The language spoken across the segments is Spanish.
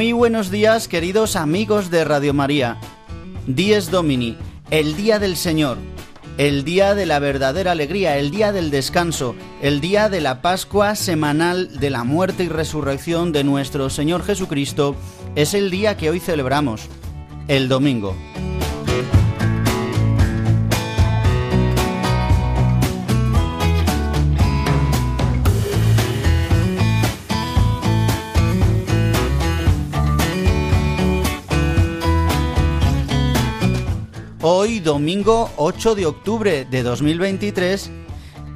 Muy buenos días, queridos amigos de Radio María. Dies Domini, el día del Señor, el día de la verdadera alegría, el día del descanso, el día de la Pascua semanal de la muerte y resurrección de nuestro Señor Jesucristo, es el día que hoy celebramos, el domingo. Hoy, domingo 8 de octubre de 2023,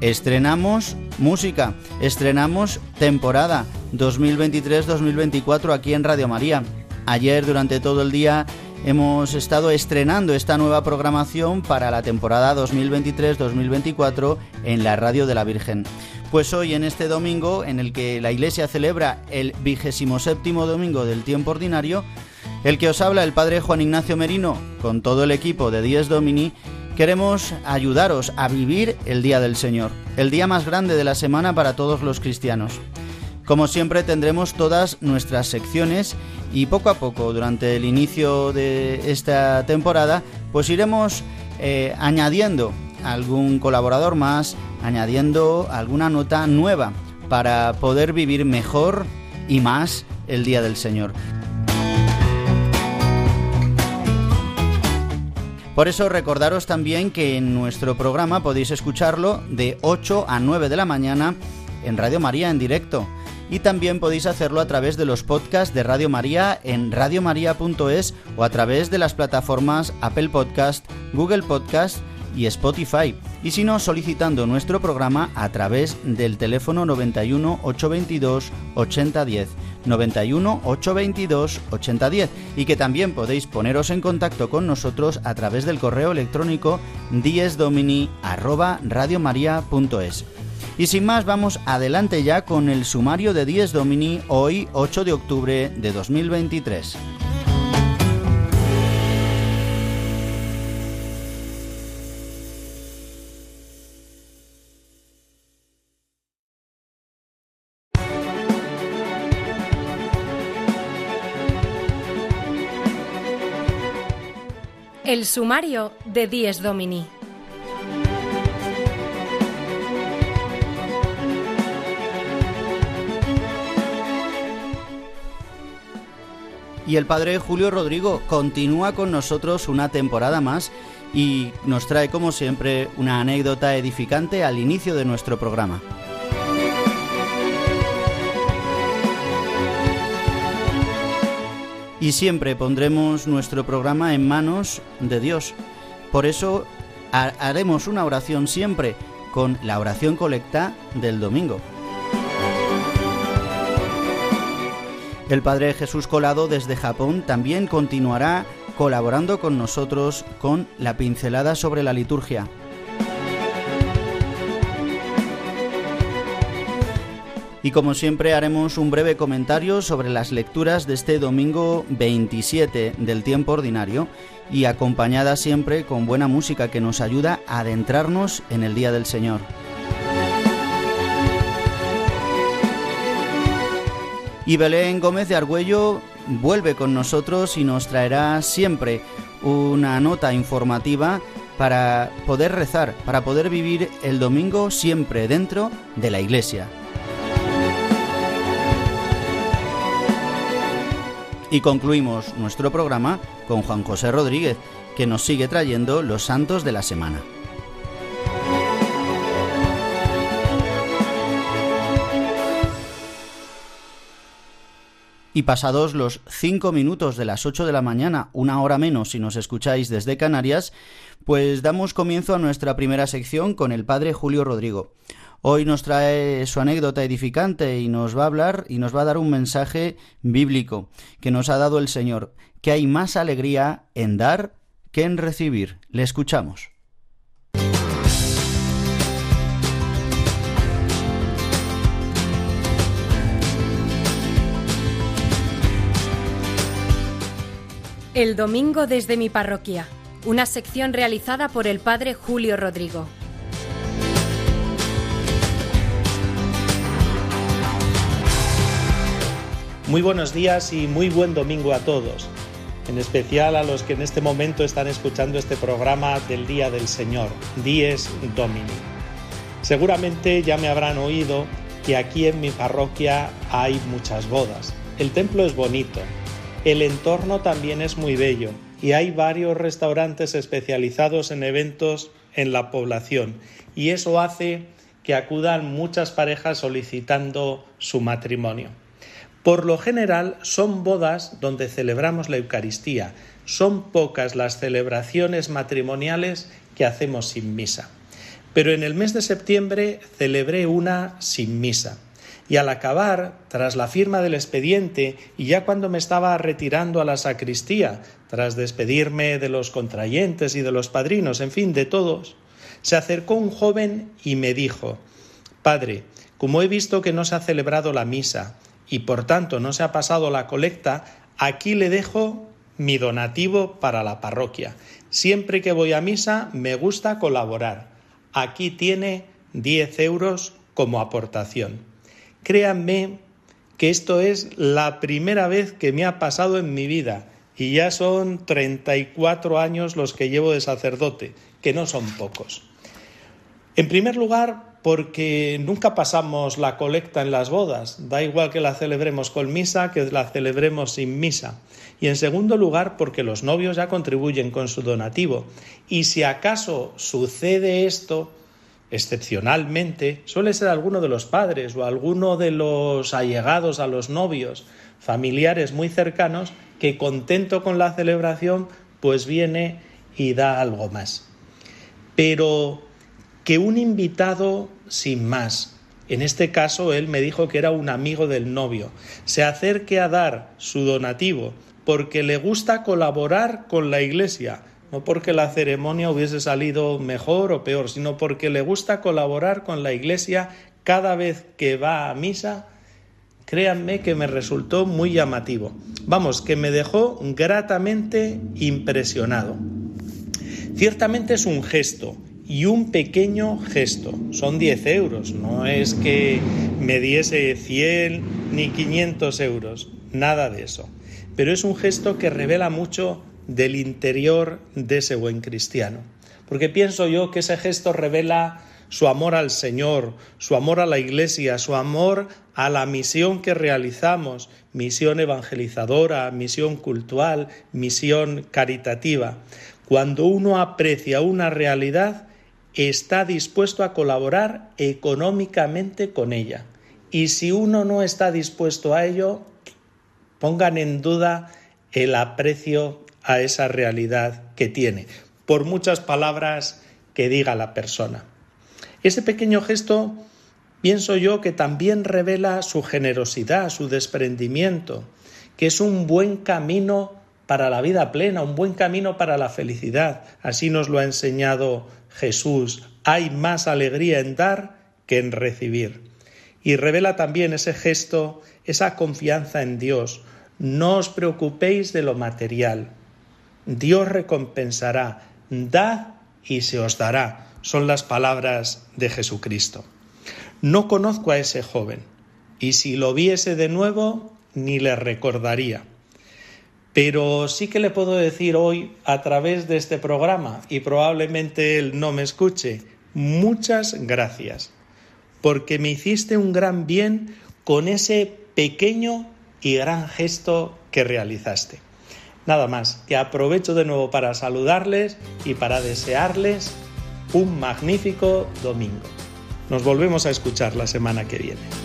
estrenamos música, estrenamos temporada 2023-2024 aquí en Radio María. Ayer durante todo el día hemos estado estrenando esta nueva programación para la temporada 2023-2024 en la Radio de la Virgen. Pues hoy en este domingo en el que la Iglesia celebra el vigésimo séptimo domingo del tiempo ordinario, el que os habla el Padre Juan Ignacio Merino, con todo el equipo de Dies Domini, queremos ayudaros a vivir el Día del Señor, el día más grande de la semana para todos los cristianos. Como siempre tendremos todas nuestras secciones y poco a poco durante el inicio de esta temporada pues iremos eh, añadiendo algún colaborador más, añadiendo alguna nota nueva para poder vivir mejor y más el Día del Señor. Por eso recordaros también que en nuestro programa podéis escucharlo de 8 a 9 de la mañana en Radio María en directo. Y también podéis hacerlo a través de los podcasts de Radio María en radiomaria.es o a través de las plataformas Apple Podcast, Google Podcast y Spotify. Y si no, solicitando nuestro programa a través del teléfono 91 822 8010. 91 822 8010 y que también podéis poneros en contacto con nosotros a través del correo electrónico diesdomini@radiomaria.es. Y sin más, vamos adelante ya con el sumario de Dies Domini hoy 8 de octubre de 2023. El sumario de Dies Domini. Y el padre Julio Rodrigo continúa con nosotros una temporada más y nos trae como siempre una anécdota edificante al inicio de nuestro programa. Y siempre pondremos nuestro programa en manos de Dios. Por eso haremos una oración siempre con la oración colecta del domingo. El Padre Jesús Colado desde Japón también continuará colaborando con nosotros con la pincelada sobre la liturgia. Y como siempre haremos un breve comentario sobre las lecturas de este domingo 27 del tiempo ordinario y acompañada siempre con buena música que nos ayuda a adentrarnos en el Día del Señor. Y Belén Gómez de Argüello vuelve con nosotros y nos traerá siempre una nota informativa para poder rezar, para poder vivir el domingo siempre dentro de la iglesia. Y concluimos nuestro programa con Juan José Rodríguez, que nos sigue trayendo los santos de la semana. Y pasados los cinco minutos de las ocho de la mañana, una hora menos si nos escucháis desde Canarias, pues damos comienzo a nuestra primera sección con el padre Julio Rodrigo. Hoy nos trae su anécdota edificante y nos va a hablar y nos va a dar un mensaje bíblico que nos ha dado el Señor, que hay más alegría en dar que en recibir. Le escuchamos. El domingo desde mi parroquia, una sección realizada por el padre Julio Rodrigo. Muy buenos días y muy buen domingo a todos, en especial a los que en este momento están escuchando este programa del Día del Señor, Dies Domini. Seguramente ya me habrán oído que aquí en mi parroquia hay muchas bodas. El templo es bonito, el entorno también es muy bello y hay varios restaurantes especializados en eventos en la población y eso hace que acudan muchas parejas solicitando su matrimonio. Por lo general son bodas donde celebramos la Eucaristía. Son pocas las celebraciones matrimoniales que hacemos sin misa. Pero en el mes de septiembre celebré una sin misa y al acabar, tras la firma del expediente y ya cuando me estaba retirando a la sacristía, tras despedirme de los contrayentes y de los padrinos, en fin, de todos, se acercó un joven y me dijo, Padre, como he visto que no se ha celebrado la misa y por tanto no se ha pasado la colecta, aquí le dejo mi donativo para la parroquia. Siempre que voy a misa me gusta colaborar. Aquí tiene 10 euros como aportación. Créanme que esto es la primera vez que me ha pasado en mi vida y ya son 34 años los que llevo de sacerdote, que no son pocos. En primer lugar, porque nunca pasamos la colecta en las bodas, da igual que la celebremos con misa que la celebremos sin misa. Y en segundo lugar, porque los novios ya contribuyen con su donativo. Y si acaso sucede esto, excepcionalmente, suele ser alguno de los padres o alguno de los allegados a los novios, familiares muy cercanos, que contento con la celebración, pues viene y da algo más. Pero que un invitado sin más, en este caso él me dijo que era un amigo del novio, se acerque a dar su donativo porque le gusta colaborar con la iglesia, no porque la ceremonia hubiese salido mejor o peor, sino porque le gusta colaborar con la Iglesia cada vez que va a misa, créanme que me resultó muy llamativo. Vamos, que me dejó gratamente impresionado. Ciertamente es un gesto y un pequeño gesto. Son 10 euros, no es que me diese 100 ni 500 euros, nada de eso. Pero es un gesto que revela mucho del interior de ese buen cristiano. Porque pienso yo que ese gesto revela su amor al Señor, su amor a la Iglesia, su amor a la misión que realizamos, misión evangelizadora, misión cultural, misión caritativa. Cuando uno aprecia una realidad, está dispuesto a colaborar económicamente con ella. Y si uno no está dispuesto a ello, pongan en duda el aprecio a esa realidad que tiene, por muchas palabras que diga la persona. Ese pequeño gesto pienso yo que también revela su generosidad, su desprendimiento, que es un buen camino para la vida plena, un buen camino para la felicidad. Así nos lo ha enseñado Jesús. Hay más alegría en dar que en recibir. Y revela también ese gesto, esa confianza en Dios. No os preocupéis de lo material, Dios recompensará, dad y se os dará, son las palabras de Jesucristo. No conozco a ese joven, y si lo viese de nuevo, ni le recordaría. Pero sí que le puedo decir hoy a través de este programa, y probablemente él no me escuche, muchas gracias, porque me hiciste un gran bien con ese pequeño y gran gesto que realizaste. Nada más, que aprovecho de nuevo para saludarles y para desearles un magnífico domingo. Nos volvemos a escuchar la semana que viene.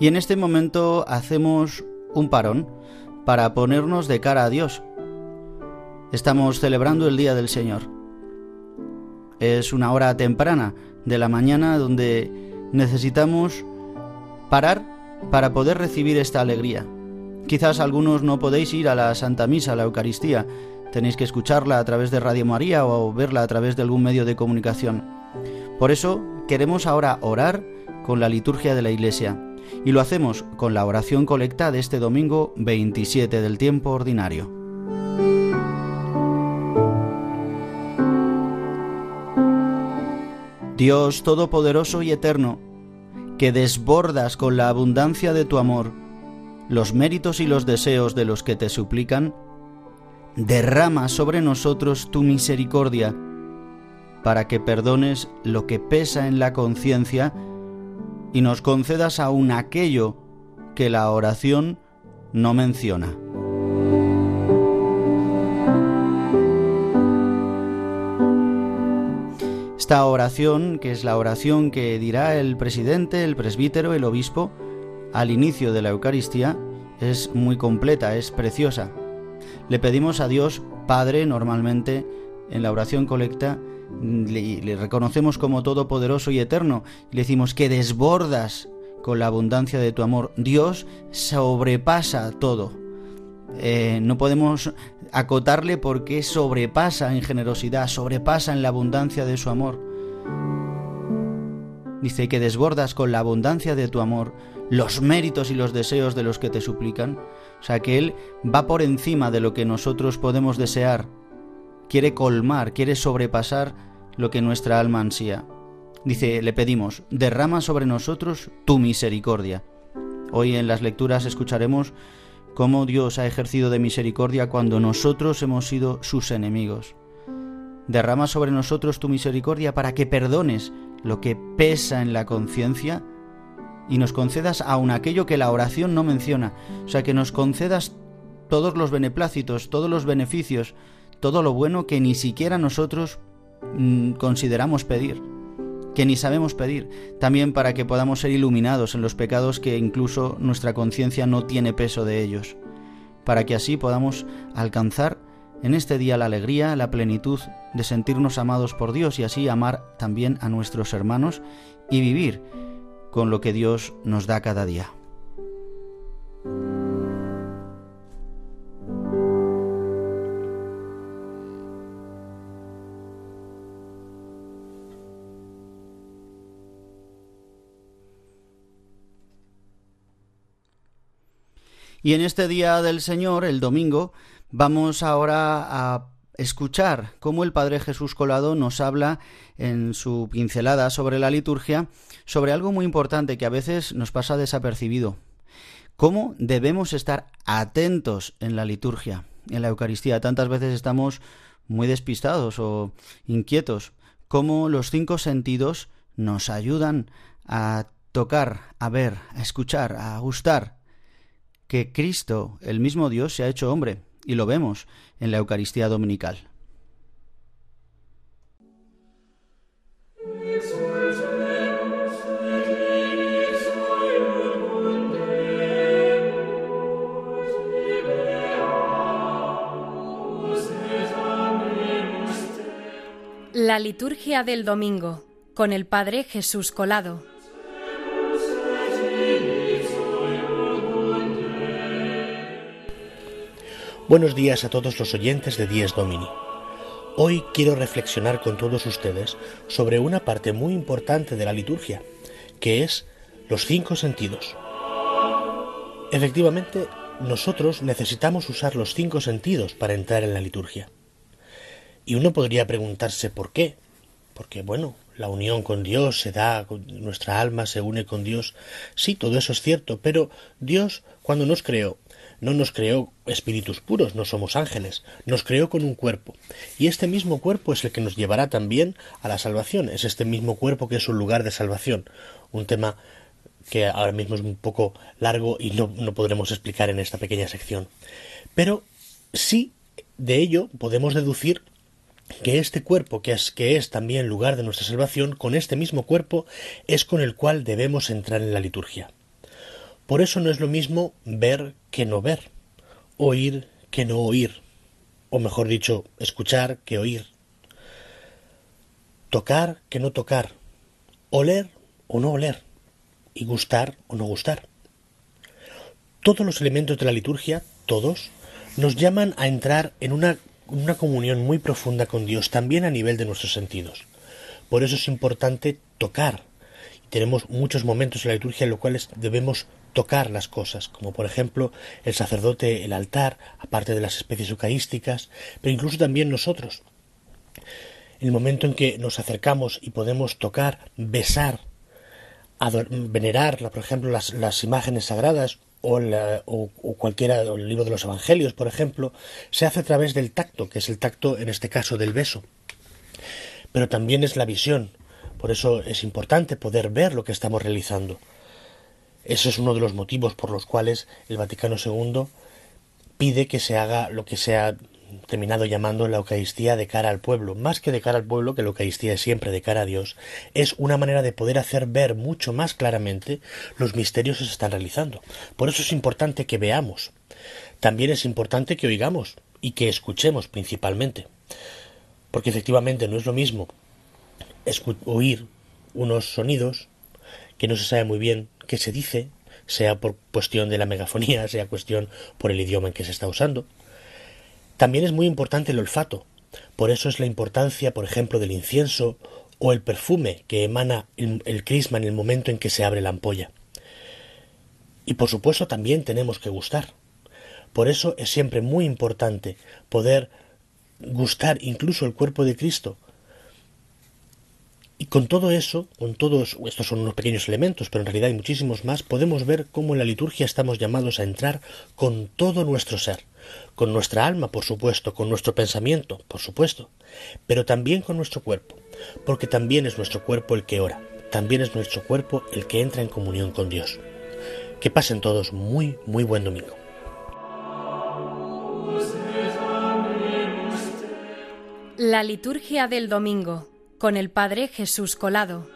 Y en este momento hacemos un parón para ponernos de cara a Dios. Estamos celebrando el Día del Señor. Es una hora temprana de la mañana donde necesitamos parar para poder recibir esta alegría. Quizás algunos no podéis ir a la Santa Misa, a la Eucaristía. Tenéis que escucharla a través de Radio María o verla a través de algún medio de comunicación. Por eso queremos ahora orar con la liturgia de la Iglesia y lo hacemos con la oración colecta de este domingo 27 del tiempo ordinario. Dios Todopoderoso y Eterno, que desbordas con la abundancia de tu amor los méritos y los deseos de los que te suplican, derrama sobre nosotros tu misericordia, para que perdones lo que pesa en la conciencia y nos concedas aún aquello que la oración no menciona. Esta oración, que es la oración que dirá el presidente, el presbítero, el obispo, al inicio de la Eucaristía, es muy completa, es preciosa. Le pedimos a Dios, Padre, normalmente, en la oración colecta, le, reconocemos como todopoderoso y eterno, y le decimos que desbordas con la abundancia de tu amor. Dios sobrepasa todo. Eh, no podemos acotarle porque sobrepasa en generosidad, sobrepasa en la abundancia de su amor. Dice que desbordas con la abundancia de tu amor los méritos y los deseos de los que te suplican. O sea que Él va por encima de lo que nosotros podemos desear quiere colmar, quiere sobrepasar lo que nuestra alma ansía. Dice, le pedimos, derrama sobre nosotros tu misericordia. Hoy en las lecturas escucharemos cómo Dios ha ejercido de misericordia cuando nosotros hemos sido sus enemigos. Derrama sobre nosotros tu misericordia para que perdones lo que pesa en la conciencia y nos concedas aun aquello que la oración no menciona, o sea, que nos concedas todos los beneplácitos, todos los beneficios, todo lo bueno que ni siquiera nosotros mm, consideramos pedir, que ni sabemos pedir, también para que podamos ser iluminados en los pecados que incluso nuestra conciencia no tiene peso de ellos, para que así podamos alcanzar en este día la alegría, la plenitud de sentirnos amados por Dios y así amar también a nuestros hermanos y vivir con lo que Dios nos da cada día. Y en este día del Señor, el domingo, vamos ahora a escuchar cómo el Padre Jesús Colado nos habla en su pincelada sobre la liturgia, sobre algo muy importante que a veces nos pasa desapercibido. Cómo debemos estar atentos en la liturgia, en la Eucaristía. Tantas veces estamos muy despistados o inquietos. Cómo los cinco sentidos nos ayudan a tocar, a ver, a escuchar, a gustar que Cristo, el mismo Dios, se ha hecho hombre, y lo vemos en la Eucaristía Dominical. La liturgia del domingo con el Padre Jesús Colado. Buenos días a todos los oyentes de Dies Domini. Hoy quiero reflexionar con todos ustedes sobre una parte muy importante de la liturgia, que es los cinco sentidos. Efectivamente, nosotros necesitamos usar los cinco sentidos para entrar en la liturgia. Y uno podría preguntarse por qué. Porque, bueno, la unión con Dios se da, nuestra alma se une con Dios. Sí, todo eso es cierto, pero Dios, cuando nos creó, no nos creó espíritus puros, no somos ángeles, nos creó con un cuerpo. Y este mismo cuerpo es el que nos llevará también a la salvación, es este mismo cuerpo que es un lugar de salvación. Un tema que ahora mismo es un poco largo y no, no podremos explicar en esta pequeña sección. Pero sí, de ello podemos deducir que este cuerpo, que es, que es también lugar de nuestra salvación, con este mismo cuerpo es con el cual debemos entrar en la liturgia. Por eso no es lo mismo ver que no ver, oír que no oír, o mejor dicho, escuchar que oír, tocar que no tocar, oler o no oler, y gustar o no gustar. Todos los elementos de la liturgia, todos, nos llaman a entrar en una, una comunión muy profunda con Dios, también a nivel de nuestros sentidos. Por eso es importante tocar. tenemos muchos momentos en la liturgia en los cuales debemos tocar las cosas, como por ejemplo el sacerdote, el altar, aparte de las especies eucarísticas, pero incluso también nosotros. El momento en que nos acercamos y podemos tocar, besar, venerar, por ejemplo, las, imágenes sagradas o, o, cualquiera, el libro de los evangelios, por ejemplo, se hace a través del tacto, que es el tacto en este caso del beso. Pero también es la visión, por eso es importante poder ver lo que estamos realizando. Ese es uno de los motivos por los cuales el Vaticano II pide que se haga lo que se ha terminado llamando la Eucaristía de cara al pueblo, más que de cara al pueblo, que la Eucaristía es siempre de cara a Dios, es una manera de poder hacer ver mucho más claramente los misterios que se están realizando. Por eso es importante que veamos. También es importante que oigamos y que escuchemos principalmente. Porque efectivamente no es lo mismo oír unos sonidos que no se sabe muy bien que se dice, sea por cuestión de la megafonía, sea cuestión por el idioma en que se está usando. También es muy importante el olfato. Por eso es la importancia, por ejemplo, del incienso o el perfume que emana el, el crisma en el momento en que se abre la ampolla. Y por supuesto también tenemos que gustar. Por eso es siempre muy importante poder gustar incluso el cuerpo de Cristo, y con todo eso, con todos, estos son unos pequeños elementos, pero en realidad hay muchísimos más, podemos ver cómo en la liturgia estamos llamados a entrar con todo nuestro ser, con nuestra alma, por supuesto, con nuestro pensamiento, por supuesto, pero también con nuestro cuerpo, porque también es nuestro cuerpo el que ora, también es nuestro cuerpo el que entra en comunión con Dios. Que pasen todos muy, muy buen domingo. La liturgia del domingo con el Padre Jesús Colado.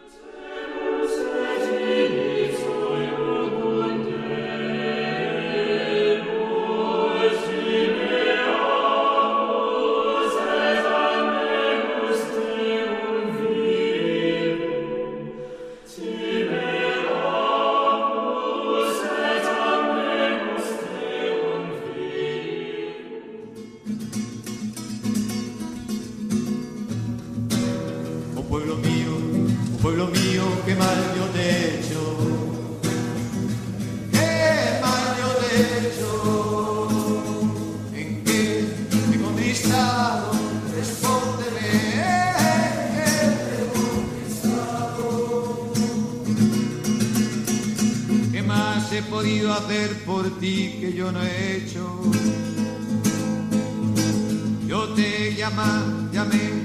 pueblo mío, oh pueblo mío, qué mal yo te he hecho. Qué mal yo te he hecho. ¿En qué te he conquistado? Respóndeme. ¿en qué te he conquistado? ¿Qué más he podido hacer por ti que yo no he hecho? Yo te llama, llamé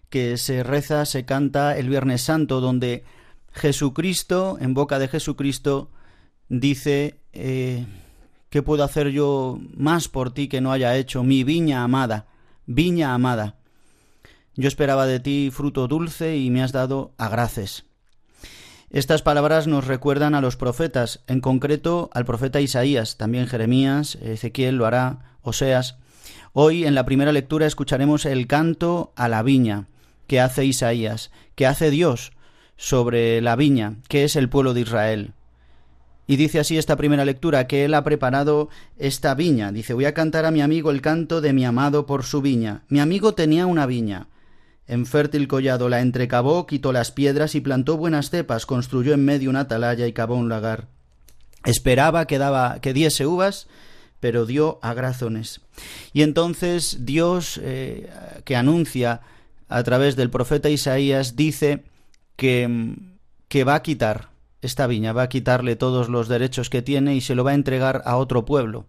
que se reza, se canta el Viernes Santo, donde Jesucristo, en boca de Jesucristo, dice, eh, ¿qué puedo hacer yo más por ti que no haya hecho mi viña amada? Viña amada. Yo esperaba de ti fruto dulce y me has dado agraces. Estas palabras nos recuerdan a los profetas, en concreto al profeta Isaías, también Jeremías, Ezequiel lo hará, Oseas. Hoy en la primera lectura escucharemos el canto a la viña que hace Isaías, que hace Dios sobre la viña, que es el pueblo de Israel. Y dice así esta primera lectura, que él ha preparado esta viña. Dice, voy a cantar a mi amigo el canto de mi amado por su viña. Mi amigo tenía una viña. En fértil collado la entrecavó, quitó las piedras y plantó buenas cepas, construyó en medio una atalaya y cavó un lagar. Esperaba que, daba, que diese uvas, pero dio agrazones. Y entonces Dios, eh, que anuncia a través del profeta Isaías, dice que, que va a quitar esta viña, va a quitarle todos los derechos que tiene y se lo va a entregar a otro pueblo,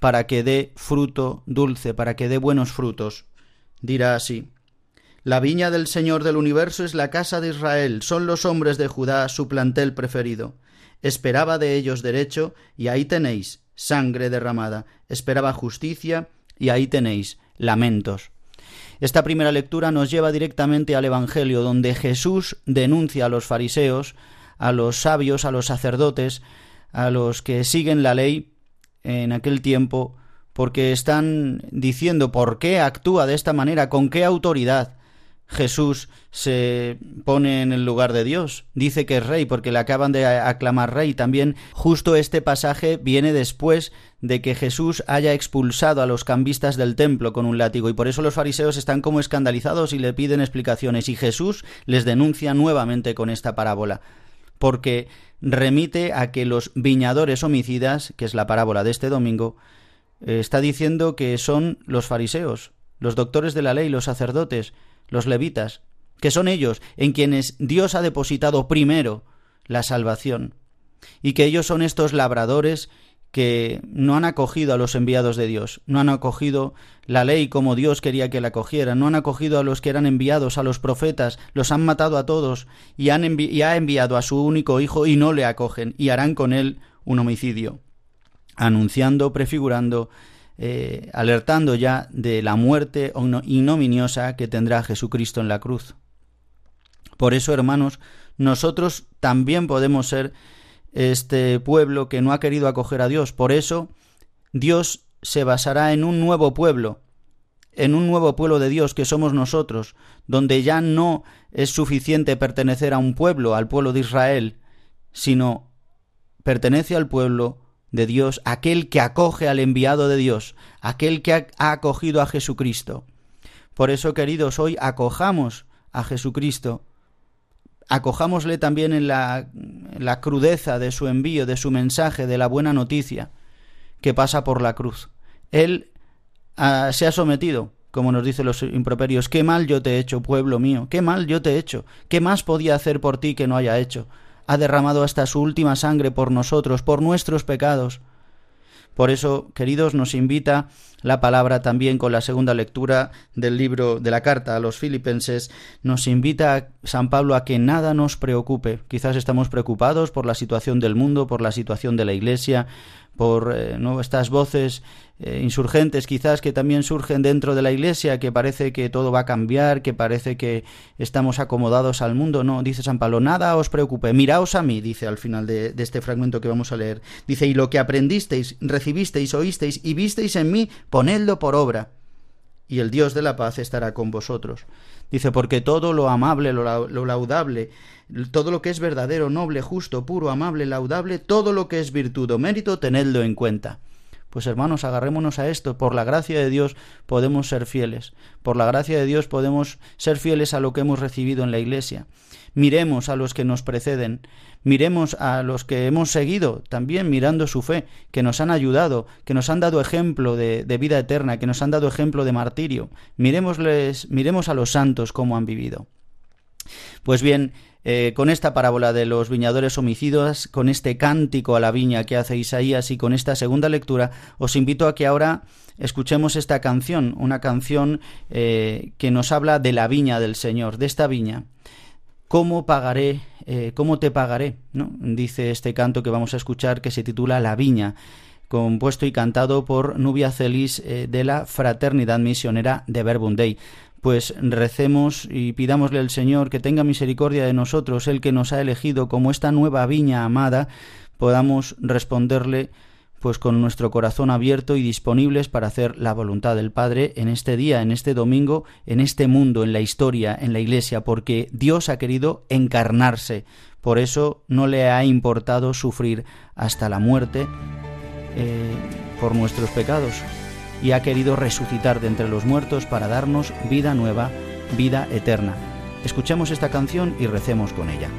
para que dé fruto dulce, para que dé buenos frutos. Dirá así, la viña del Señor del universo es la casa de Israel, son los hombres de Judá su plantel preferido. Esperaba de ellos derecho, y ahí tenéis sangre derramada. Esperaba justicia, y ahí tenéis lamentos. Esta primera lectura nos lleva directamente al Evangelio, donde Jesús denuncia a los fariseos, a los sabios, a los sacerdotes, a los que siguen la ley en aquel tiempo, porque están diciendo por qué actúa de esta manera, con qué autoridad, Jesús se pone en el lugar de Dios, dice que es rey porque le acaban de aclamar rey. También justo este pasaje viene después de que Jesús haya expulsado a los cambistas del templo con un látigo. Y por eso los fariseos están como escandalizados y le piden explicaciones. Y Jesús les denuncia nuevamente con esta parábola porque remite a que los viñadores homicidas, que es la parábola de este domingo, eh, está diciendo que son los fariseos, los doctores de la ley, los sacerdotes, los levitas, que son ellos en quienes Dios ha depositado primero la salvación, y que ellos son estos labradores que no han acogido a los enviados de Dios, no han acogido la ley como Dios quería que la acogieran, no han acogido a los que eran enviados, a los profetas, los han matado a todos y, han y ha enviado a su único hijo y no le acogen y harán con él un homicidio, anunciando, prefigurando eh, alertando ya de la muerte ignominiosa que tendrá Jesucristo en la cruz. Por eso, hermanos, nosotros también podemos ser este pueblo que no ha querido acoger a Dios. Por eso, Dios se basará en un nuevo pueblo, en un nuevo pueblo de Dios que somos nosotros, donde ya no es suficiente pertenecer a un pueblo, al pueblo de Israel, sino pertenece al pueblo de Dios, aquel que acoge al enviado de Dios, aquel que ha, acogido a Jesucristo. Por eso, queridos, hoy acojamos a Jesucristo, acojámosle también en la, la crudeza de su envío, de su mensaje, de la buena noticia que pasa por la cruz. Él ah, se ha sometido, como nos dicen los improperios, qué mal yo te he hecho, pueblo mío, qué mal yo te he hecho, qué más podía hacer por ti que no haya hecho ha derramado hasta su última sangre por nosotros, por nuestros pecados. Por eso, queridos, nos invita la palabra también con la segunda lectura del libro de la carta a los filipenses, nos invita a San Pablo a que nada nos preocupe. Quizás estamos preocupados por la situación del mundo, por la situación de la Iglesia, por eh, estas voces eh, insurgentes quizás que también surgen dentro de la Iglesia, que parece que todo va a cambiar, que parece que estamos acomodados al mundo. No, dice San Pablo, nada os preocupe, miraos a mí, dice al final de, de este fragmento que vamos a leer. Dice, y lo que aprendisteis, recibisteis, oísteis y visteis en mí, ponedlo por obra, y el Dios de la paz estará con vosotros. Dice, porque todo lo amable, lo, laudable, todo lo que es verdadero, noble, justo, puro, amable, laudable, todo lo que es virtud o mérito, tenedlo en cuenta. Pues hermanos, agarrémonos a esto. Por la gracia de Dios podemos ser fieles. Por la gracia de Dios podemos ser fieles a lo que hemos recibido en la Iglesia. Miremos a los que nos preceden. Miremos a los que hemos seguido, también mirando su fe, que nos han ayudado, que nos han dado ejemplo de, vida eterna, que nos han dado ejemplo de martirio. Miremosles, miremos a los santos cómo han vivido. Pues bien, eh, con esta parábola de los viñadores homicidas, con este cántico a la viña que hace Isaías y con esta segunda lectura, os invito a que ahora escuchemos esta canción, una canción eh, que nos habla de la viña del Señor, de esta viña. ¿Cómo pagaré? Eh, ¿Cómo te pagaré? ¿no? Dice este canto que vamos a escuchar que se titula La viña compuesto y cantado por Nubia Celis de la Fraternidad Misionera de Verbum pues recemos y pidámosle al Señor que tenga misericordia de nosotros, el que nos ha elegido como esta nueva viña amada, podamos responderle pues con nuestro corazón abierto y disponibles para hacer la voluntad del Padre en este día, en este domingo, en este mundo, en la historia, en la Iglesia, porque Dios ha querido encarnarse. Por eso no le ha importado sufrir hasta la muerte eh, por nuestros pecados y ha querido resucitar de entre los muertos para darnos vida nueva, vida eterna. Escuchemos esta canción y recemos con ella.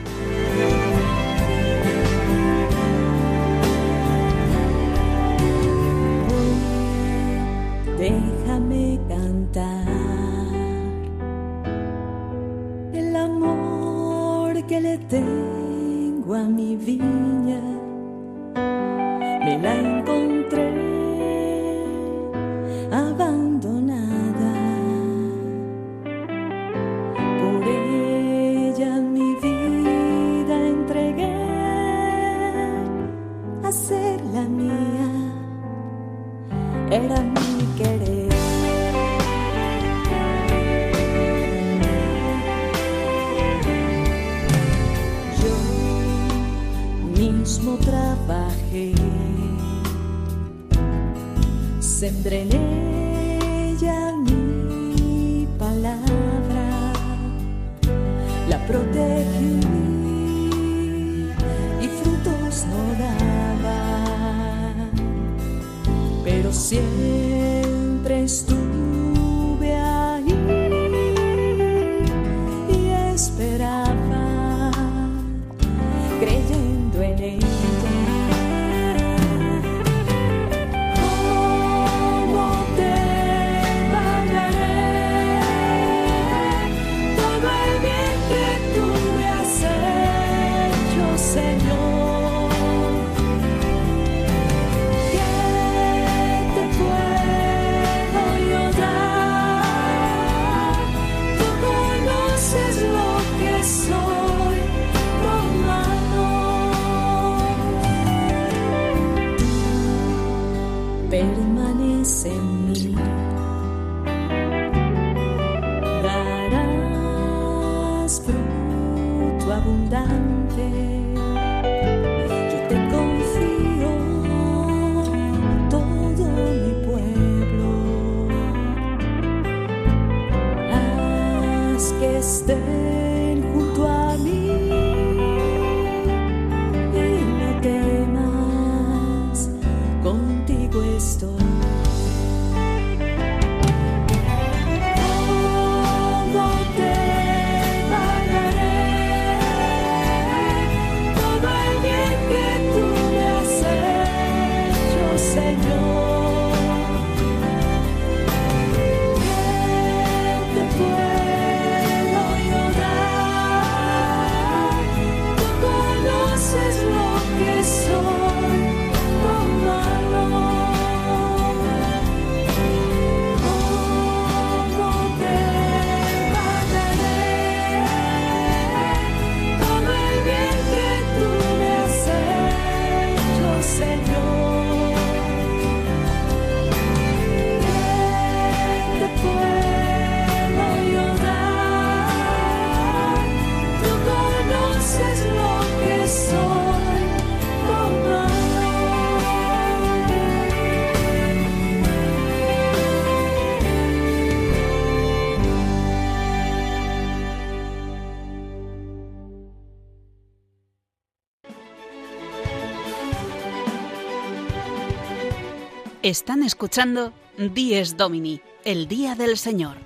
Están escuchando Dies Domini, el Día del Señor,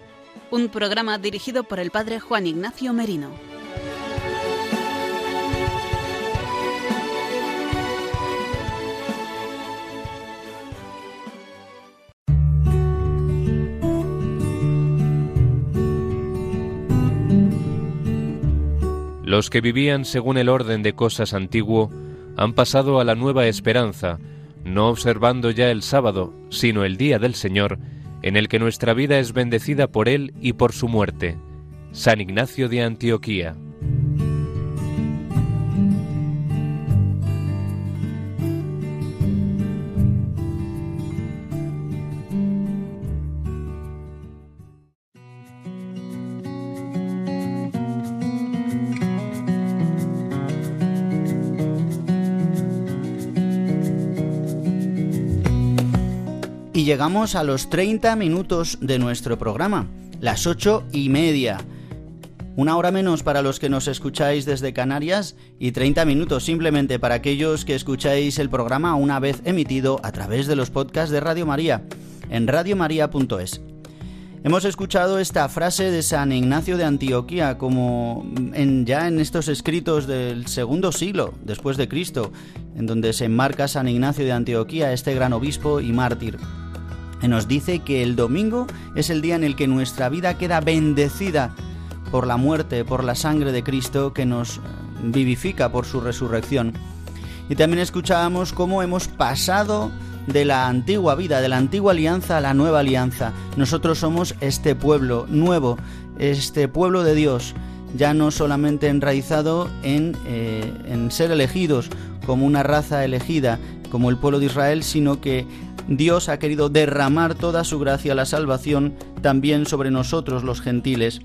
un programa dirigido por el Padre Juan Ignacio Merino. Los que vivían según el orden de cosas antiguo han pasado a la nueva esperanza, no observando ya el sábado, sino el día del Señor, en el que nuestra vida es bendecida por Él y por su muerte. San Ignacio de Antioquía. Llegamos a los 30 minutos de nuestro programa, las ocho y media. Una hora menos para los que nos escucháis desde Canarias y 30 minutos simplemente para aquellos que escucháis el programa una vez emitido a través de los podcasts de Radio María en radiomaria.es. Hemos escuchado esta frase de San Ignacio de Antioquía como en, ya en estos escritos del segundo siglo después de Cristo, en donde se enmarca San Ignacio de Antioquía, este gran obispo y mártir. Nos dice que el domingo es el día en el que nuestra vida queda bendecida por la muerte, por la sangre de Cristo que nos vivifica por su resurrección. Y también escuchábamos cómo hemos pasado de la antigua vida, de la antigua alianza a la nueva alianza. Nosotros somos este pueblo nuevo, este pueblo de Dios, ya no solamente enraizado en, eh, en ser elegidos como una raza elegida, como el pueblo de Israel, sino que Dios ha querido derramar toda su gracia, la salvación, también sobre nosotros los gentiles.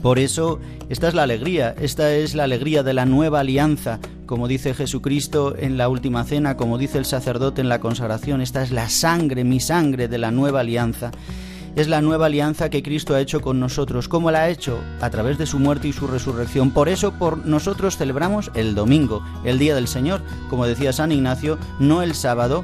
Por eso, esta es la alegría, esta es la alegría de la nueva alianza, como dice Jesucristo en la última cena, como dice el sacerdote en la consagración, esta es la sangre, mi sangre de la nueva alianza. Es la nueva alianza que Cristo ha hecho con nosotros. ¿Cómo la ha hecho? A través de su muerte y su resurrección. Por eso por nosotros celebramos el domingo, el Día del Señor, como decía San Ignacio, no el sábado,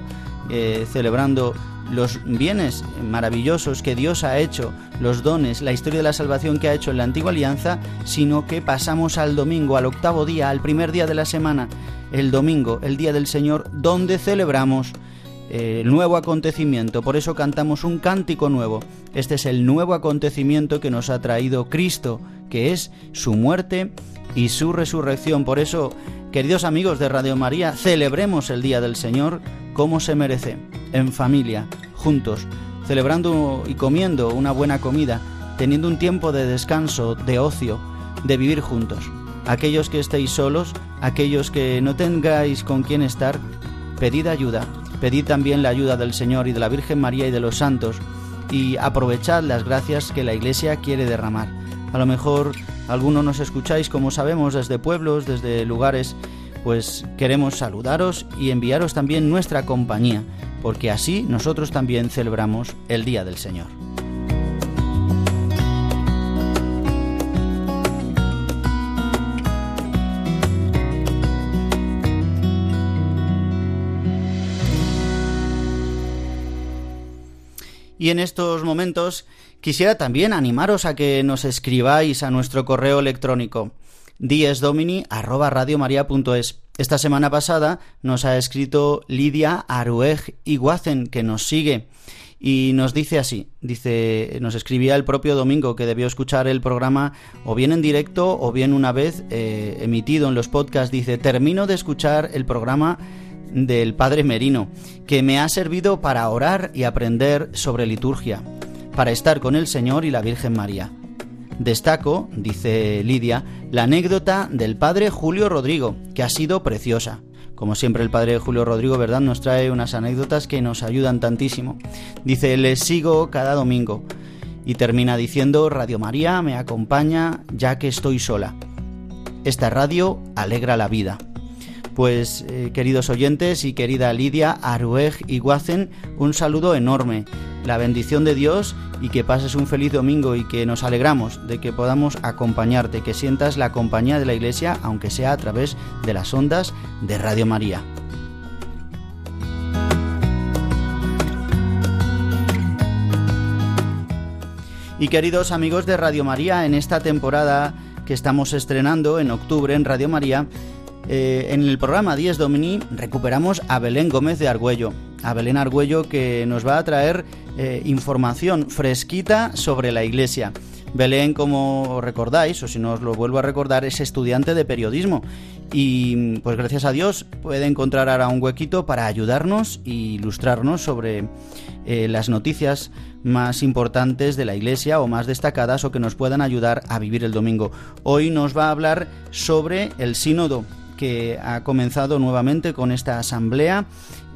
eh, celebrando los bienes maravillosos que Dios ha hecho, los dones, la historia de la salvación que ha hecho en la antigua alianza, sino que pasamos al domingo, al octavo día, al primer día de la semana, el domingo, el día del Señor, donde celebramos eh, nuevo acontecimiento. Por eso cantamos un cántico nuevo. Este es el nuevo acontecimiento que nos ha traído Cristo, que es su muerte y su resurrección. Por eso, queridos amigos de Radio María, celebremos el Día del Señor como se merece, en familia, juntos, celebrando y comiendo una buena comida, teniendo un tiempo de descanso, de ocio, de vivir juntos. Aquellos que estéis solos, aquellos que no tengáis con quién estar, pedid ayuda, pedid también la ayuda del Señor y de la Virgen María y de los santos, y aprovechad las gracias que la Iglesia quiere derramar. A lo mejor algunos nos escucháis, como sabemos, desde pueblos, desde lugares pues queremos saludaros y enviaros también nuestra compañía, porque así nosotros también celebramos el Día del Señor. Y en estos momentos quisiera también animaros a que nos escribáis a nuestro correo electrónico diesdomini@radiomaria.es. Esta semana pasada nos ha escrito Lidia Aruej Iguacen, que nos sigue y nos dice así, dice, nos escribía el propio domingo que debió escuchar el programa o bien en directo o bien una vez eh, emitido en los podcasts, dice, termino de escuchar el programa del Padre Merino, que me ha servido para orar y aprender sobre liturgia, para estar con el Señor y la Virgen María. Destaco, dice Lidia, la anécdota del padre Julio Rodrigo, que ha sido preciosa. Como siempre el padre Julio Rodrigo, ¿verdad? Nos trae unas anécdotas que nos ayudan tantísimo. Dice, les sigo cada domingo. Y termina diciendo, Radio María me acompaña ya que estoy sola. Esta radio alegra la vida. Pues, eh, queridos oyentes y querida Lidia Aruej y un saludo enorme. La bendición de Dios y que pases un feliz domingo y que nos alegramos de que podamos acompañarte, que sientas la compañía de la Iglesia, aunque sea a través de las ondas de Radio María. Y queridos amigos de Radio María, en esta temporada que estamos estrenando en octubre en Radio María, eh, en el programa 10 Domini recuperamos a Belén Gómez de Argüello. A Belén Argüello que nos va a traer eh, información fresquita sobre la iglesia. Belén, como recordáis, o si no os lo vuelvo a recordar, es estudiante de periodismo y pues gracias a Dios puede encontrar ahora un huequito para ayudarnos e ilustrarnos sobre eh, las noticias más importantes de la iglesia o más destacadas o que nos puedan ayudar a vivir el domingo. Hoy nos va a hablar sobre el sínodo que ha comenzado nuevamente con esta asamblea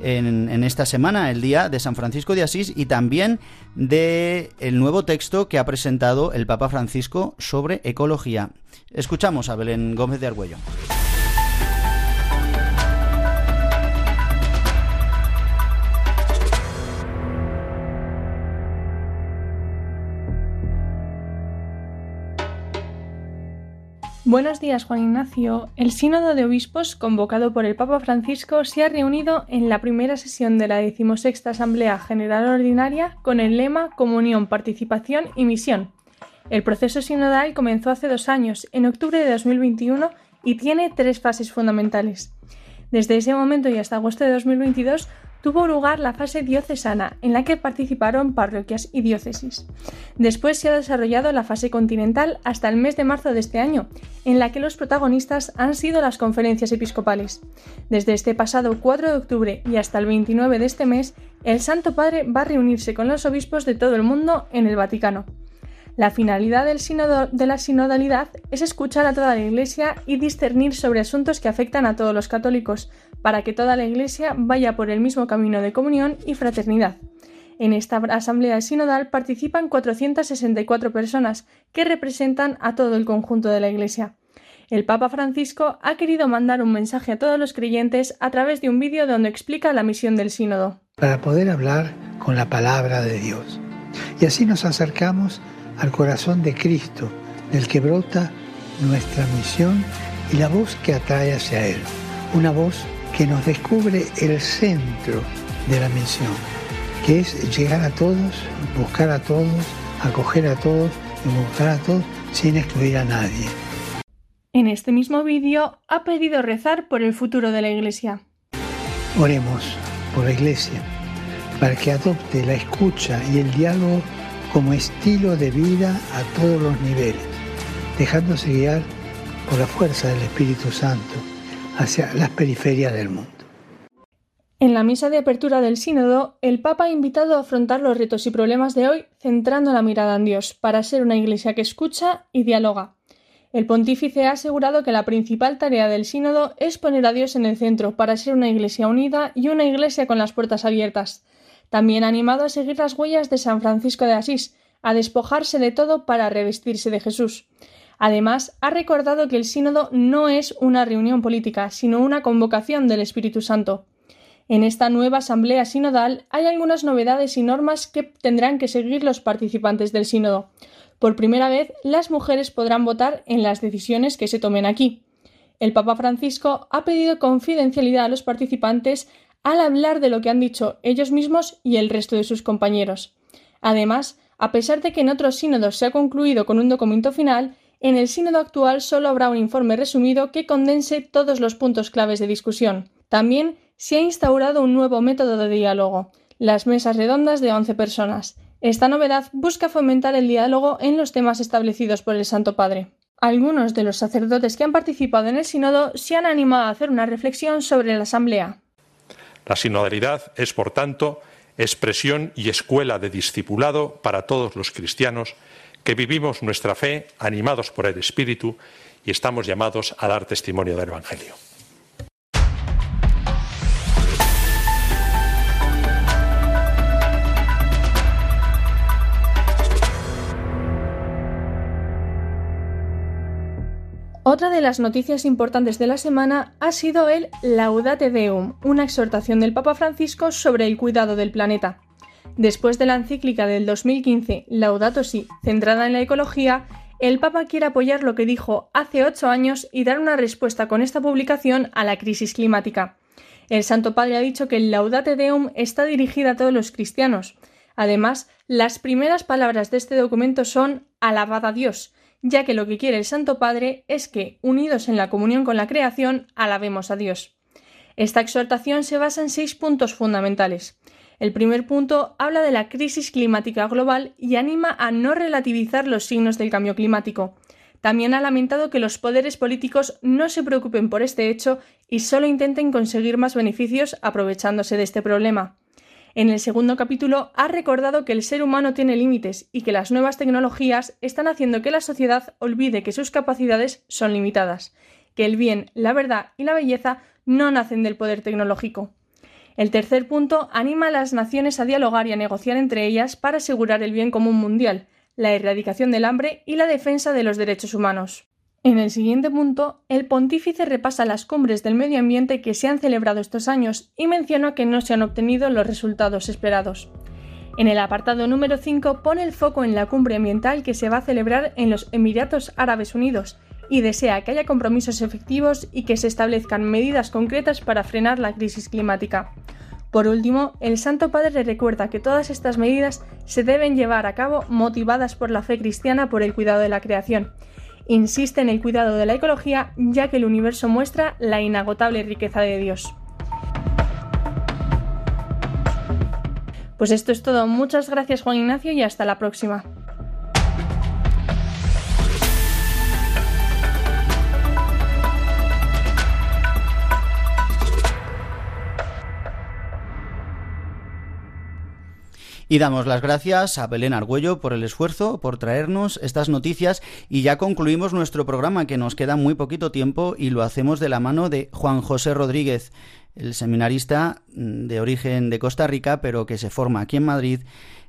en, esta semana, el día de San Francisco de Asís, y también de el nuevo texto que ha presentado el Papa Francisco sobre ecología. Escuchamos a Belén Gómez de Argüello. Buenos días, Juan Ignacio. El Sínodo de Obispos, convocado por el Papa Francisco, se ha reunido en la primera sesión de la decimosexta Asamblea General Ordinaria con el lema Comunión, Participación y Misión. El proceso sinodal comenzó hace dos años, en octubre de 2021, y tiene tres fases fundamentales. Desde ese momento y hasta agosto de 2022 tuvo lugar la fase diocesana, en la que participaron parroquias y diócesis. Después se ha desarrollado la fase continental hasta el mes de marzo de este año, en la que los protagonistas han sido las conferencias episcopales. Desde este pasado 4 de octubre y hasta el 29 de este mes, el Santo Padre va a reunirse con los obispos de todo el mundo en el Vaticano. La finalidad de la sinodalidad es escuchar a toda la Iglesia y discernir sobre asuntos que afectan a todos los católicos, para que toda la Iglesia vaya por el mismo camino de comunión y fraternidad. En esta asamblea sinodal participan 464 personas que representan a todo el conjunto de la Iglesia. El Papa Francisco ha querido mandar un mensaje a todos los creyentes a través de un vídeo donde explica la misión del sínodo. Para poder hablar con la palabra de Dios. Y así nos acercamos al corazón de Cristo, del que brota nuestra misión y la voz que atrae hacia Él. Una voz que nos descubre el centro de la misión, que es llegar a todos, buscar a todos, acoger a todos y buscar a todos sin excluir a nadie. En este mismo vídeo ha pedido rezar por el futuro de la Iglesia. Oremos por la Iglesia para que adopte la escucha y el diálogo como estilo de vida a todos los niveles, dejándose guiar por la fuerza del Espíritu Santo hacia las periferias del mundo. En la misa de apertura del sínodo, el Papa ha invitado a afrontar los retos y problemas de hoy centrando la mirada en Dios, para ser una iglesia que escucha y dialoga. El pontífice ha asegurado que la principal tarea del sínodo es poner a Dios en el centro, para ser una iglesia unida y una iglesia con las puertas abiertas. También ha animado a seguir las huellas de San Francisco de Asís, a despojarse de todo para revestirse de Jesús. Además, ha recordado que el sínodo no es una reunión política, sino una convocación del Espíritu Santo. En esta nueva asamblea sinodal hay algunas novedades y normas que tendrán que seguir los participantes del sínodo. Por primera vez, las mujeres podrán votar en las decisiones que se tomen aquí. El Papa Francisco ha pedido confidencialidad a los participantes al hablar de lo que han dicho ellos mismos y el resto de sus compañeros. Además, a pesar de que en otros sínodos se ha concluido con un documento final, en el sínodo actual solo habrá un informe resumido que condense todos los puntos claves de discusión. También se ha instaurado un nuevo método de diálogo, las mesas redondas de 11 personas. Esta novedad busca fomentar el diálogo en los temas establecidos por el Santo Padre. Algunos de los sacerdotes que han participado en el sínodo se han animado a hacer una reflexión sobre la Asamblea. La sinodalidad es, por tanto, expresión y escuela de discipulado para todos los cristianos que vivimos nuestra fe animados por el Espíritu y estamos llamados a dar testimonio del Evangelio. Otra de las noticias importantes de la semana ha sido el Laudate Deum, una exhortación del Papa Francisco sobre el cuidado del planeta. Después de la encíclica del 2015 Laudato Si, centrada en la ecología, el Papa quiere apoyar lo que dijo hace ocho años y dar una respuesta con esta publicación a la crisis climática. El Santo Padre ha dicho que el Laudate Deum está dirigida a todos los cristianos. Además, las primeras palabras de este documento son Alabad a Dios, ya que lo que quiere el Santo Padre es que, unidos en la comunión con la creación, alabemos a Dios. Esta exhortación se basa en seis puntos fundamentales. El primer punto habla de la crisis climática global y anima a no relativizar los signos del cambio climático. También ha lamentado que los poderes políticos no se preocupen por este hecho y solo intenten conseguir más beneficios aprovechándose de este problema. En el segundo capítulo ha recordado que el ser humano tiene límites y que las nuevas tecnologías están haciendo que la sociedad olvide que sus capacidades son limitadas, que el bien, la verdad y la belleza no nacen del poder tecnológico. El tercer punto anima a las naciones a dialogar y a negociar entre ellas para asegurar el bien común mundial, la erradicación del hambre y la defensa de los derechos humanos. En el siguiente punto, el pontífice repasa las cumbres del medio ambiente que se han celebrado estos años y menciona que no se han obtenido los resultados esperados. En el apartado número 5 pone el foco en la cumbre ambiental que se va a celebrar en los Emiratos Árabes Unidos y desea que haya compromisos efectivos y que se establezcan medidas concretas para frenar la crisis climática. Por último, el Santo Padre recuerda que todas estas medidas se deben llevar a cabo motivadas por la fe cristiana por el cuidado de la creación. Insiste en el cuidado de la ecología ya que el universo muestra la inagotable riqueza de Dios. Pues esto es todo. Muchas gracias Juan Ignacio y hasta la próxima. Y damos las gracias a Belén Argüello por el esfuerzo, por traernos estas noticias y ya concluimos nuestro programa que nos queda muy poquito tiempo y lo hacemos de la mano de Juan José Rodríguez, el seminarista mm, de origen de Costa Rica pero que se forma aquí en Madrid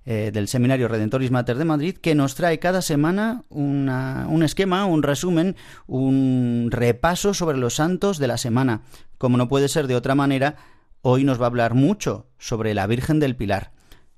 eh, del Seminario Redentoris Mater de Madrid, que nos trae cada semana un esquema, un resumen, un repaso sobre los santos de la semana. Como no puede ser de otra manera, hoy nos va a hablar mucho sobre la Virgen del Pilar.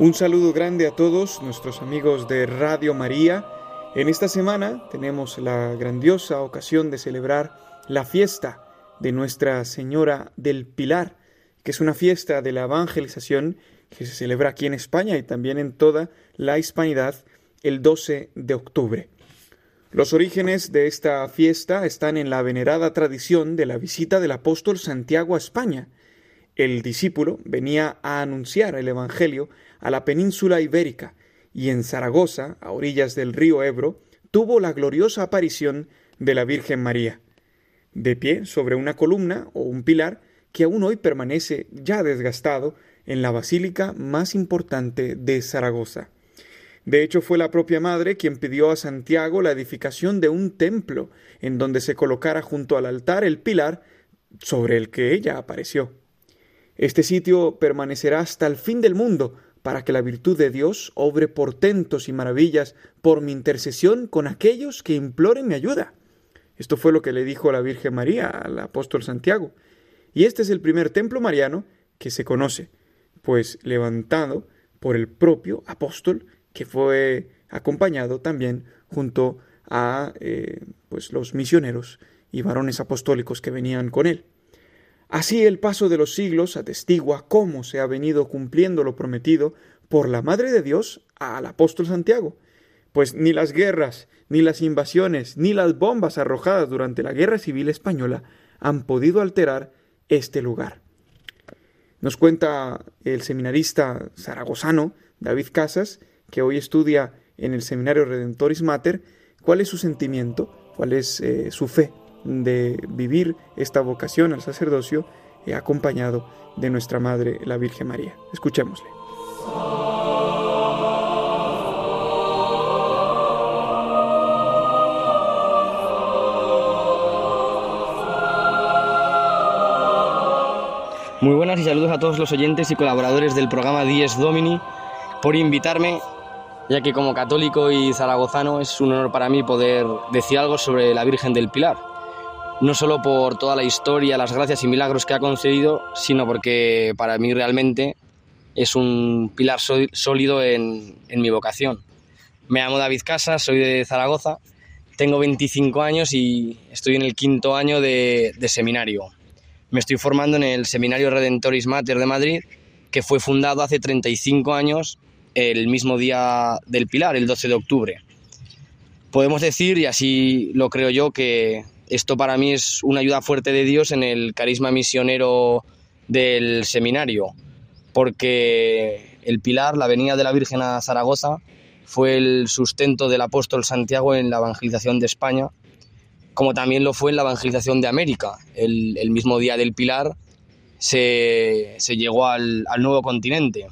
Un saludo grande a todos nuestros amigos de Radio María. En esta semana tenemos la grandiosa ocasión de celebrar la fiesta de Nuestra Señora del Pilar, que es una fiesta de la evangelización que se celebra aquí en España y también en toda la hispanidad el 12 de octubre. Los orígenes de esta fiesta están en la venerada tradición de la visita del apóstol Santiago a España. El discípulo venía a anunciar el Evangelio a la península ibérica y en Zaragoza, a orillas del río Ebro, tuvo la gloriosa aparición de la Virgen María, de pie sobre una columna o un pilar que aún hoy permanece ya desgastado en la basílica más importante de Zaragoza. De hecho, fue la propia madre quien pidió a Santiago la edificación de un templo en donde se colocara junto al altar el pilar sobre el que ella apareció. Este sitio permanecerá hasta el fin del mundo, para que la virtud de Dios obre portentos y maravillas por mi intercesión con aquellos que imploren mi ayuda. Esto fue lo que le dijo la Virgen María al apóstol Santiago. Y este es el primer templo mariano que se conoce, pues levantado por el propio apóstol que fue acompañado también junto a eh, pues los misioneros y varones apostólicos que venían con él. Así el paso de los siglos atestigua cómo se ha venido cumpliendo lo prometido por la Madre de Dios al apóstol Santiago, pues ni las guerras, ni las invasiones, ni las bombas arrojadas durante la Guerra Civil Española han podido alterar este lugar. Nos cuenta el seminarista zaragozano David Casas, que hoy estudia en el Seminario Redentoris Mater, cuál es su sentimiento, cuál es eh, su fe de vivir esta vocación al sacerdocio eh, acompañado de nuestra Madre, la Virgen María. Escuchémosle. Muy buenas y saludos a todos los oyentes y colaboradores del programa Dies Domini por invitarme, ya que como católico y zaragozano es un honor para mí poder decir algo sobre la Virgen del Pilar. No solo por toda la historia, las gracias y milagros que ha concedido, sino porque para mí realmente es un pilar sólido en, en mi vocación. Me llamo David Casas, soy de Zaragoza, tengo 25 años y estoy en el quinto año de, de seminario. Me estoy formando en el Seminario Redentoris Mater de Madrid, que fue fundado hace 35 años, el mismo día del Pilar, el 12 de octubre. Podemos decir, y así lo creo yo, que esto para mí es una ayuda fuerte de Dios en el carisma misionero del seminario, porque el Pilar, la venida de la Virgen a Zaragoza, fue el sustento del apóstol Santiago en la evangelización de España como también lo fue en la evangelización de América. El, mismo día del Pilar se, llegó al, nuevo continente.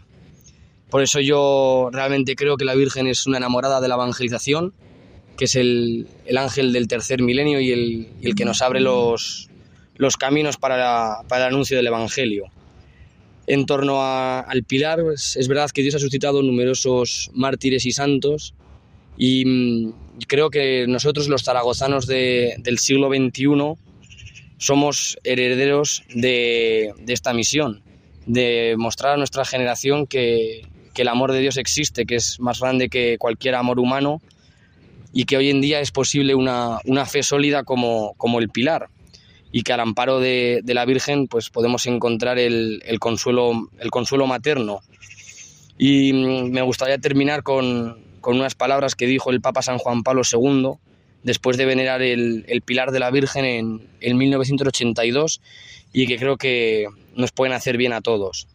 Por eso yo realmente creo que la Virgen es una enamorada de la evangelización, que es el, el ángel del tercer milenio y el, el que nos abre los, los caminos para, para el anuncio del Evangelio. En torno al pilar, pues, es verdad que Dios ha suscitado numerosos mártires y santos y mm, creo que nosotros los zaragozanos de- del siglo XXI somos herederos de, de esta misión, de mostrar a nuestra generación que, que el amor de Dios existe, que es más grande que cualquier amor humano y que hoy en día es posible una, una fe sólida como, como el pilar y que al amparo de, de la Virgen pues podemos encontrar el, el consuelo, el consuelo materno. Y mm, me gustaría terminar con, con unas palabras que dijo el Papa San Juan Pablo II después de venerar el, el pilar de la Virgen en, en 1982 y que creo que nos pueden hacer bien a todos.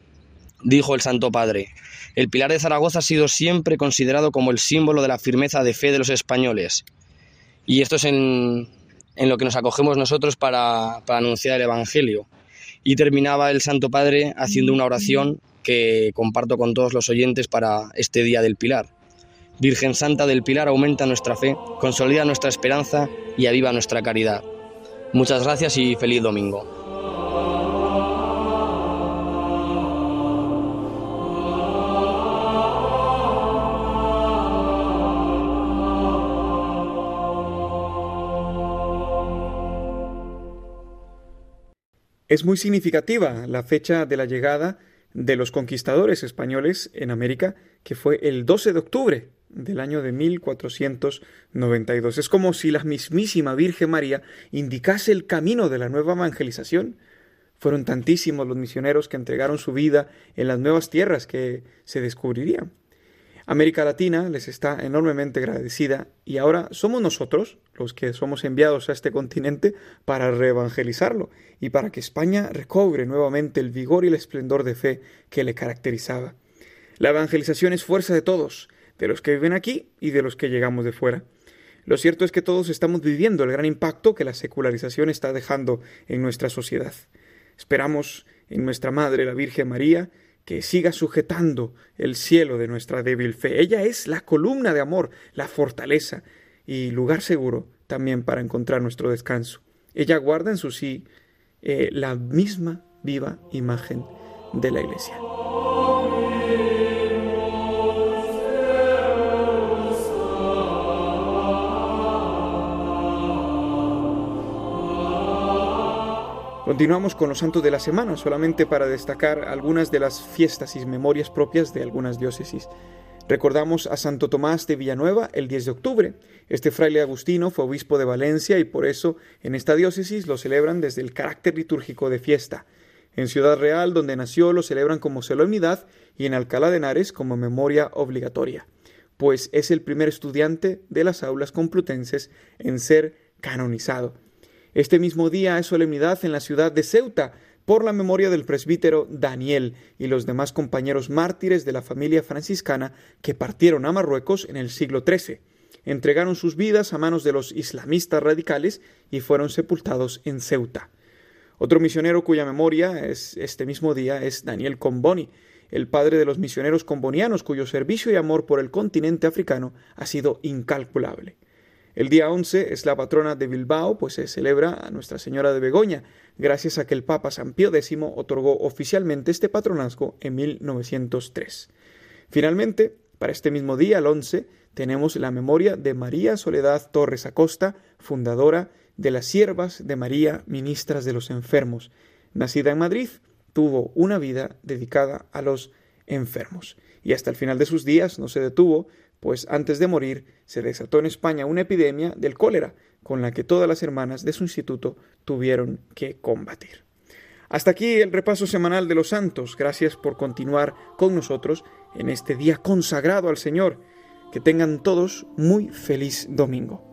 Dijo el Santo Padre, el pilar de Zaragoza ha sido siempre considerado como el símbolo de la firmeza de fe de los españoles. Y esto es en, en lo que nos acogemos nosotros para, para anunciar el Evangelio. Y terminaba el Santo Padre haciendo una oración que comparto con todos los oyentes para este Día del Pilar. Virgen Santa del Pilar, aumenta nuestra fe, consolida nuestra esperanza y aviva nuestra caridad. Muchas gracias y feliz domingo. Es muy significativa la fecha de la llegada de los conquistadores españoles en América, que fue el 12 de octubre del año de 1492. Es como si la mismísima Virgen María indicase el camino de la nueva evangelización. Fueron tantísimos los misioneros que entregaron su vida en las nuevas tierras que se descubrirían. América Latina les está enormemente agradecida y ahora somos nosotros los que somos enviados a este continente para reevangelizarlo y para que España recobre nuevamente el vigor y el esplendor de fe que le caracterizaba. La evangelización es fuerza de todos, de los que viven aquí y de los que llegamos de fuera. Lo cierto es que todos estamos viviendo el gran impacto que la secularización está dejando en nuestra sociedad. Esperamos en nuestra Madre, la Virgen María, que siga sujetando el cielo de nuestra débil fe. Ella es la columna de amor, la fortaleza y lugar seguro también para encontrar nuestro descanso. Ella guarda en su sí eh, la misma viva imagen de la Iglesia. Continuamos con los santos de la semana, solamente para destacar algunas de las fiestas y memorias propias de algunas diócesis. Recordamos a Santo Tomás de Villanueva el 10 de octubre. Este fraile agustino fue obispo de Valencia y por eso en esta diócesis lo celebran desde el carácter litúrgico de fiesta. En Ciudad Real, donde nació, lo celebran como solemnidad y en Alcalá de Henares como memoria obligatoria, pues es el primer estudiante de las aulas complutenses en ser canonizado. Este mismo día es solemnidad en la ciudad de Ceuta por la memoria del presbítero Daniel y los demás compañeros mártires de la familia franciscana que partieron a Marruecos en el siglo XIII. Entregaron sus vidas a manos de los islamistas radicales y fueron sepultados en Ceuta. Otro misionero cuya memoria es este mismo día es Daniel Comboni, el padre de los misioneros combonianos cuyo servicio y amor por el continente africano ha sido incalculable. El día 11 es la patrona de Bilbao, pues se celebra a Nuestra Señora de Begoña, gracias a que el Papa San Pío X otorgó oficialmente este patronazgo en 1903. Finalmente, para este mismo día, el 11, tenemos la memoria de María Soledad Torres Acosta, fundadora de las Siervas de María, ministras de los enfermos. Nacida en Madrid, tuvo una vida dedicada a los enfermos. Y hasta el final de sus días no se detuvo, pues antes de morir se desató en España una epidemia del cólera, con la que todas las hermanas de su instituto tuvieron que combatir. Hasta aquí el repaso semanal de los santos. Gracias por continuar con nosotros en este día consagrado al Señor. Que tengan todos muy feliz domingo.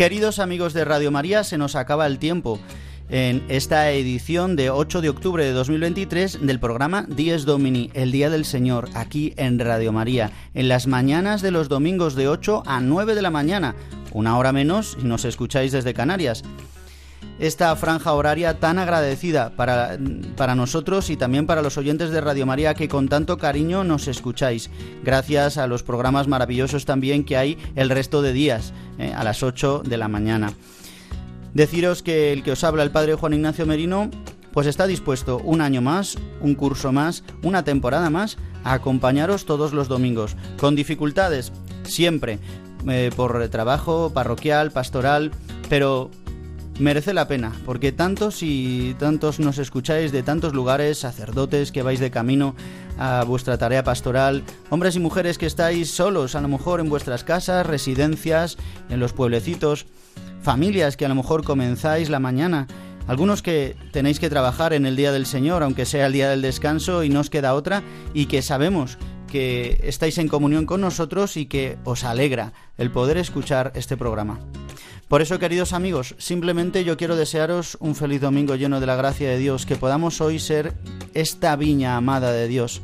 Queridos amigos de Radio María, se nos acaba el tiempo en esta edición de 8 de octubre de 2023 del programa Dies Domini, el Día del Señor, aquí en Radio María, en las mañanas de los domingos de 8 a 9 de la mañana, una hora menos si nos escucháis desde Canarias. Esta franja horaria tan agradecida para, para nosotros y también para los oyentes de Radio María que con tanto cariño nos escucháis, gracias a los programas maravillosos también que hay el resto de días, eh, a las 8 de la mañana. Deciros que el que os habla, el padre Juan Ignacio Merino, pues está dispuesto un año más, un curso más, una temporada más, a acompañaros todos los domingos, con dificultades, siempre, eh, por trabajo parroquial, pastoral, pero merece la pena, porque tantos y tantos nos escucháis de tantos lugares, sacerdotes que vais de camino a vuestra tarea pastoral, hombres y mujeres que estáis solos, a lo mejor en vuestras casas, residencias, en los pueblecitos, familias que a lo mejor comenzáis la mañana, algunos que tenéis que trabajar en el día del Señor, aunque sea el día del descanso y no os queda otra, y que sabemos que estáis en comunión con nosotros y que os alegra el poder escuchar este programa. Por eso, queridos amigos, simplemente yo quiero desearos un feliz domingo lleno de la gracia de Dios, que podamos hoy ser esta viña amada de Dios,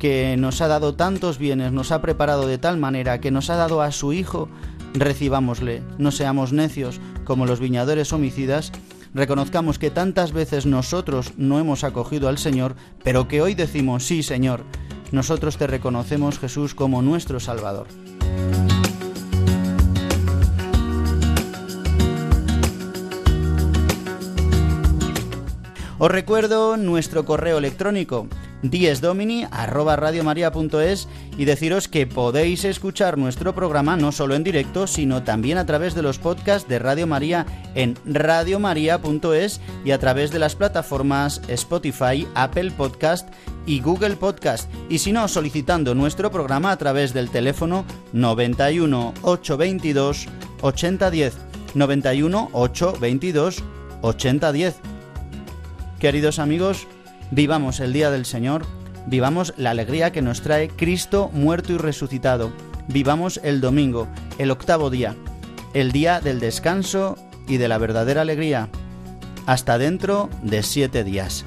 que nos ha dado tantos bienes, nos ha preparado de tal manera, que nos ha dado a su Hijo, recibámosle, no seamos necios como los viñadores homicidas, reconozcamos que tantas veces nosotros no hemos acogido al Señor, pero que hoy decimos, sí Señor, nosotros te reconocemos Jesús como nuestro Salvador. Os recuerdo nuestro correo electrónico diesdomini@radiomaria.es y deciros que podéis escuchar nuestro programa no solo en directo, sino también a través de los podcasts de Radio María en radiomaria.es y a través de las plataformas Spotify, Apple Podcast y Google Podcast. Y si no, solicitando nuestro programa a través del teléfono 91 822 8010. 91 822 8010. Queridos amigos, vivamos el día del Señor, vivamos la alegría que nos trae Cristo muerto y resucitado, vivamos el domingo, el octavo día, el día del descanso y de la verdadera alegría, hasta dentro de siete días.